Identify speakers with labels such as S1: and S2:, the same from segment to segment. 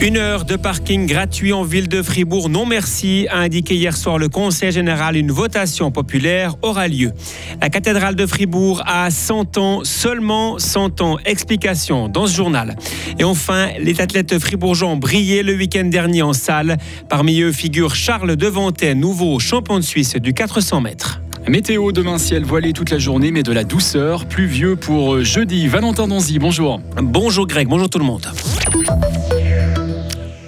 S1: Une heure de parking gratuit en ville de Fribourg, non merci, a indiqué hier soir le Conseil général. Une votation populaire aura lieu. La cathédrale de Fribourg a 100 ans, seulement 100 ans. Explication dans ce journal. Et enfin, les athlètes fribourgeois ont brillé le week-end dernier en salle. Parmi eux figure Charles Devantet, nouveau champion de Suisse du 400 mètres.
S2: Météo demain ciel voilé toute la journée mais de la douceur, pluvieux pour jeudi. Valentin Donzy, bonjour.
S1: Bonjour Greg, bonjour tout le monde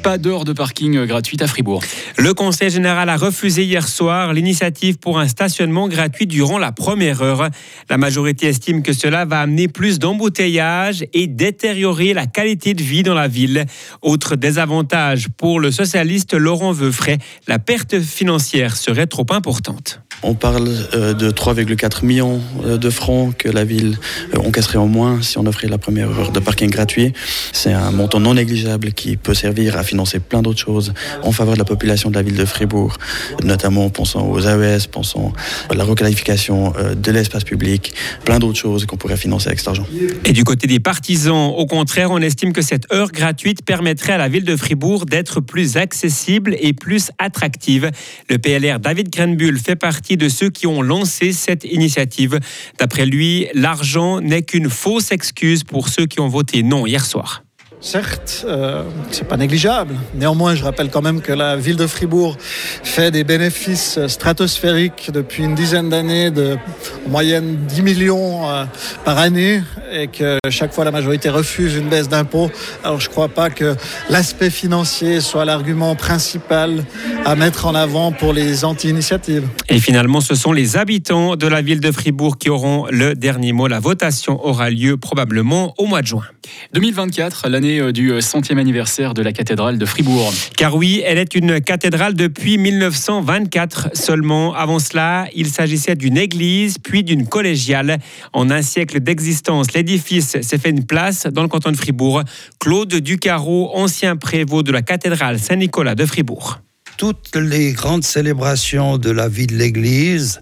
S2: pas d'heure de parking gratuite à Fribourg.
S1: Le Conseil général a refusé hier soir l'initiative pour un stationnement gratuit durant la première heure. La majorité estime que cela va amener plus d'embouteillages et détériorer la qualité de vie dans la ville. Autre désavantage pour le socialiste Laurent Veufray, la perte financière serait trop importante.
S3: On parle euh, de 3,4 millions euh, de francs que la ville euh, encasserait en moins si on offrait la première heure de parking gratuit. C'est un montant non négligeable qui peut servir à financer plein d'autres choses en faveur de la population de la ville de Fribourg, notamment pensant aux AES, pensant à la requalification de l'espace public, plein d'autres choses qu'on pourrait financer avec cet argent.
S1: Et du côté des partisans, au contraire, on estime que cette heure gratuite permettrait à la ville de Fribourg d'être plus accessible et plus attractive. Le PLR David Grenbull fait partie de ceux qui ont lancé cette initiative. D'après lui, l'argent n'est qu'une fausse excuse pour ceux qui ont voté non hier soir.
S4: Certes, euh, c'est pas négligeable. Néanmoins, je rappelle quand même que la ville de Fribourg fait des bénéfices stratosphériques depuis une dizaine d'années, de en moyenne 10 millions euh, par année, et que chaque fois la majorité refuse une baisse d'impôts. Alors, je crois pas que l'aspect financier soit l'argument principal à mettre en avant pour les anti-initiatives.
S1: Et finalement, ce sont les habitants de la ville de Fribourg qui auront le dernier mot. La votation aura lieu probablement au mois de juin.
S2: 2024, l'année euh, du euh, centième anniversaire de la cathédrale de Fribourg.
S1: Car oui, elle est une cathédrale depuis 1924 seulement. Avant cela, il s'agissait d'une église, puis d'une collégiale. En un siècle d'existence, l'édifice s'est fait une place dans le canton de Fribourg. Claude Ducarreau, ancien prévôt de la cathédrale Saint-Nicolas de Fribourg.
S5: Toutes les grandes célébrations de la vie de l'église,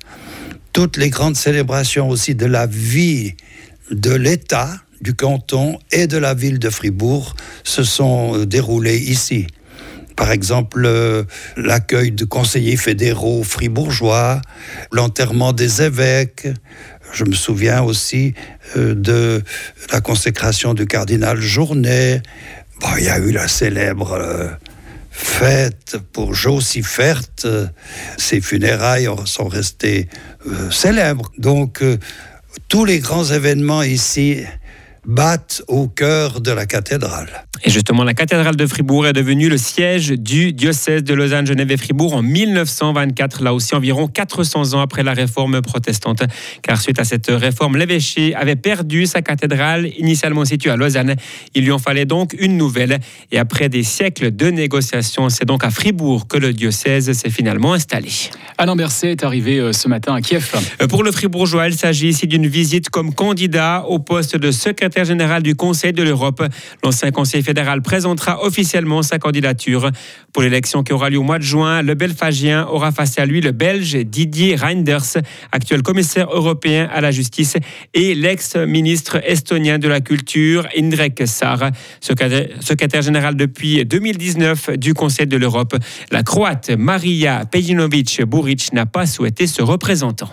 S5: toutes les grandes célébrations aussi de la vie de l'État, du canton et de la ville de Fribourg se sont euh, déroulés ici. Par exemple, euh, l'accueil de conseillers fédéraux fribourgeois, l'enterrement des évêques. Je me souviens aussi euh, de la consécration du cardinal Journet. il y a eu la célèbre fête pour Josifert. Ses funérailles sont restées célèbres. Donc, tous les grands événements ici battent au cœur de la cathédrale.
S1: Et justement, la cathédrale de Fribourg est devenue le siège du diocèse de Lausanne, Genève et Fribourg en 1924, là aussi environ 400 ans après la réforme protestante. Car suite à cette réforme, l'évêché avait perdu sa cathédrale initialement située à Lausanne. Il lui en fallait donc une nouvelle. Et après des siècles de négociations, c'est donc à Fribourg que le diocèse s'est finalement installé.
S2: Alain Berset est arrivé euh, ce matin à Kiev.
S1: Euh, pour le Fribourgeois, il s'agit ici d'une visite comme candidat au poste de secrétaire général du Conseil de l'Europe. L'ancien conseil fédéral présentera officiellement sa candidature. Pour l'élection qui aura lieu au mois de juin, le Belfagien aura face à lui le Belge Didier Reinders, actuel commissaire européen à la justice, et l'ex-ministre estonien de la Culture, Indrek Sar, secrétaire général depuis 2019 du Conseil de l'Europe. La Croate Maria Pejinovic-Buric n'a pas souhaité se représentant.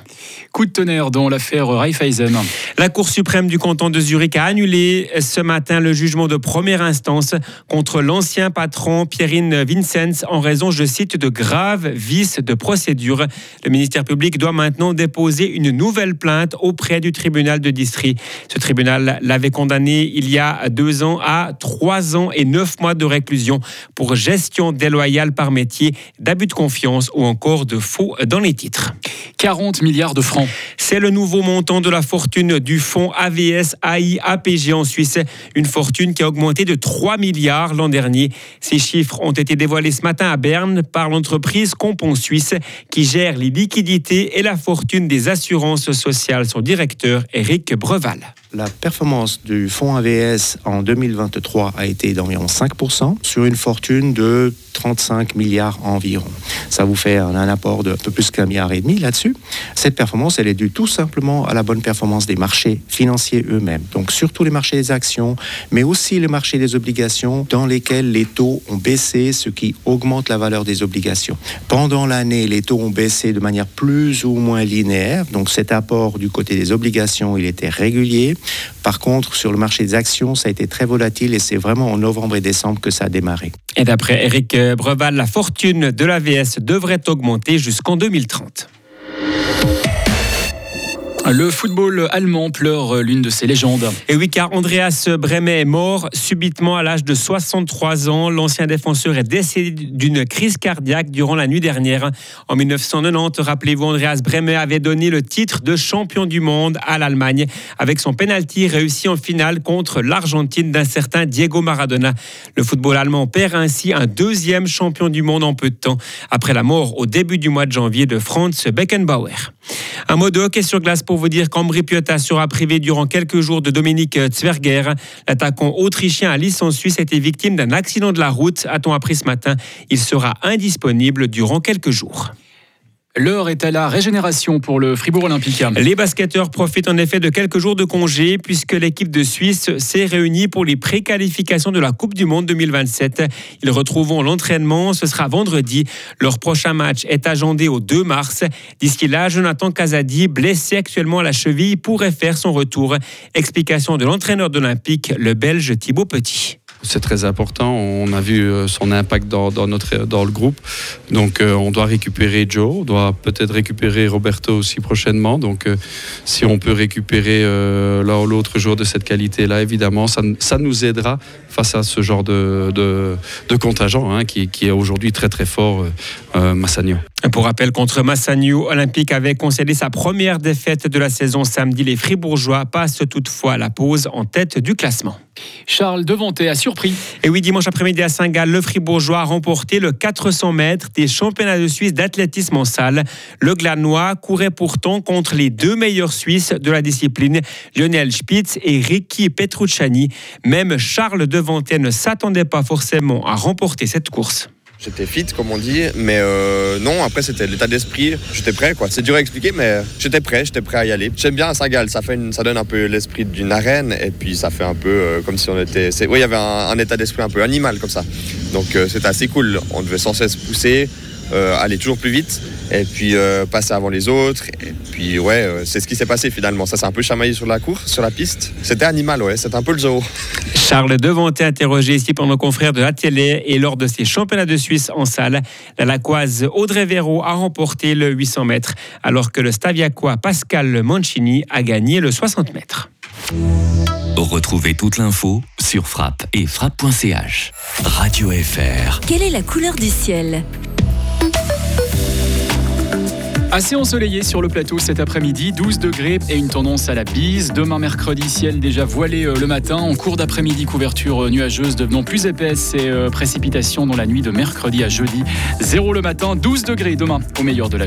S2: Coup de tonnerre dans l'affaire Raiffeisen.
S1: La Cour suprême du canton de Zurich a annulé ce matin le jugement de première instance contre l'ancien patron Pierrine Vincent en raison, je cite, de graves vices de procédure. Le ministère public doit maintenant déposer une nouvelle plainte auprès du tribunal de district. Ce tribunal l'avait condamné il y a deux ans à trois ans et neuf mois de réclusion pour gestion déloyale par métier, d'abus de confiance ou encore de faux dans les titres.
S2: 40 milliards de francs.
S1: C'est le nouveau montant de la fortune du fonds AVS AI APG en Suisse. Une fortune qui a augmenté de 3 milliards l'an dernier. Ces chiffres ont été dévoilés ce matin à Berne par l'entreprise Compon Suisse qui gère les liquidités et la fortune des assurances sociales. Son directeur, Eric Breval.
S6: La performance du fonds AVS en 2023 a été d'environ 5% sur une fortune de 35 milliards environ. Ça vous fait un, apport de un peu plus qu'un milliard et demi là-dessus. Cette performance, elle est due tout simplement à la bonne performance des marchés financiers eux-mêmes. Donc surtout les marchés des actions, mais aussi les marchés des obligations dans lesquels les taux ont baissé, ce qui augmente la valeur des obligations. Pendant l'année, les taux ont baissé de manière plus ou moins linéaire. Donc cet apport du côté des obligations, il était régulier. Par contre, sur le marché des actions, ça a été très volatile et c'est vraiment en novembre et décembre que ça a démarré.
S1: Et d'après Eric Breval, la fortune de l'AVS devrait augmenter jusqu'en 2030.
S2: Le football allemand pleure l'une de ses légendes.
S1: Et oui, car Andreas Bremet est mort subitement à l'âge de 63 ans. L'ancien défenseur est décédé d'une crise cardiaque durant la nuit dernière. En 1990, rappelez-vous, Andreas Bremet avait donné le titre de champion du monde à l'Allemagne avec son penalty réussi en finale contre l'Argentine d'un certain Diego Maradona. Le football allemand perd ainsi un deuxième champion du monde en peu de temps après la mort au début du mois de janvier de Franz Beckenbauer. Un mot de hockey sur glace pour vous dire qu'Ambri Piotta sera privé durant quelques jours de Dominique Zwerger. L'attaquant autrichien à licence suisse a été victime d'un accident de la route, a-t-on appris ce matin. Il sera indisponible durant quelques jours.
S2: L'heure est à la régénération pour le Fribourg Olympique.
S1: Les basketteurs profitent en effet de quelques jours de congé puisque l'équipe de Suisse s'est réunie pour les préqualifications de la Coupe du Monde 2027. Ils retrouveront l'entraînement, ce sera vendredi. Leur prochain match est agendé au 2 mars. D'ici là, Jonathan Kazadi, blessé actuellement à la cheville, pourrait faire son retour. Explication de l'entraîneur d'Olympique, le Belge Thibaut Petit
S7: c'est très important. On a vu euh, son impact dans, notre, dans le groupe. Donc euh, on doit récupérer Joe, on doit peut-être récupérer Roberto aussi prochainement. Donc euh, si on peut récupérer l'un ou l'autre joueur de cette qualité-là, évidemment, ça, ça, nous aidera face à ce genre de, de, contingent hein, qui, qui, est aujourd'hui très très fort, Massagno.
S1: Pour rappel, contre Massagno, Olympique avait concédé sa première défaite de la saison samedi. Les Fribourgeois passent toutefois la pause en tête du classement.
S2: Charles Devanté a surpris.
S1: Et oui, dimanche après-midi à Saint-Gall, le Fribourgeois a remporté le 400 mètres des championnats de Suisse d'athlétisme en salle. Le Glanois courait pourtant contre les deux meilleurs Suisses de la discipline, Lionel Spitz et Ricky Petrucciani. Même Charles Devanté ne s'attendait pas forcément à remporter cette course.
S8: J'étais fit, comme on dit, mais euh, non, après c'était l'état d'esprit. J'étais prêt, quoi. C'est dur à expliquer, mais j'étais prêt, j'étais prêt à y aller. J'aime bien Saint-Gall, ça, fait ça donne un peu l'esprit d'une arène, et puis ça fait un peu euh, comme si on était. Oui, il y avait un, état d'esprit un peu animal comme ça. Donc euh, c'était assez cool. On devait sans cesse pousser, aller toujours plus vite et puis euh, passer avant les autres. Et puis ouais, euh, c'est ce qui s'est passé finalement. Ça s'est un peu chamaillé sur la cour, sur la piste. C'était animal, ouais, c'était un peu le zoo.
S1: Charles Devanté interrogé ici par nos confrères de la télé et lors de ses championnats de Suisse en salle, la Lacoise Audrey Véro a remporté le 800 mètres, alors que le Staviacois Pascal Mancini a gagné le 60 mètres.
S9: Retrouvez toute l'info sur frappe et frappe.ch. Radio FR.
S10: Quelle est la couleur du ciel?
S2: Assez ensoleillé sur le plateau cet après-midi, 12 degrés et une tendance à la bise. Demain mercredi, ciel déjà voilé euh, le matin. En cours d'après-midi, couverture euh, nuageuse devenant plus épaisse et euh, précipitations dans la nuit de mercredi à jeudi. Zéro le matin, 12 degrés demain au meilleur de la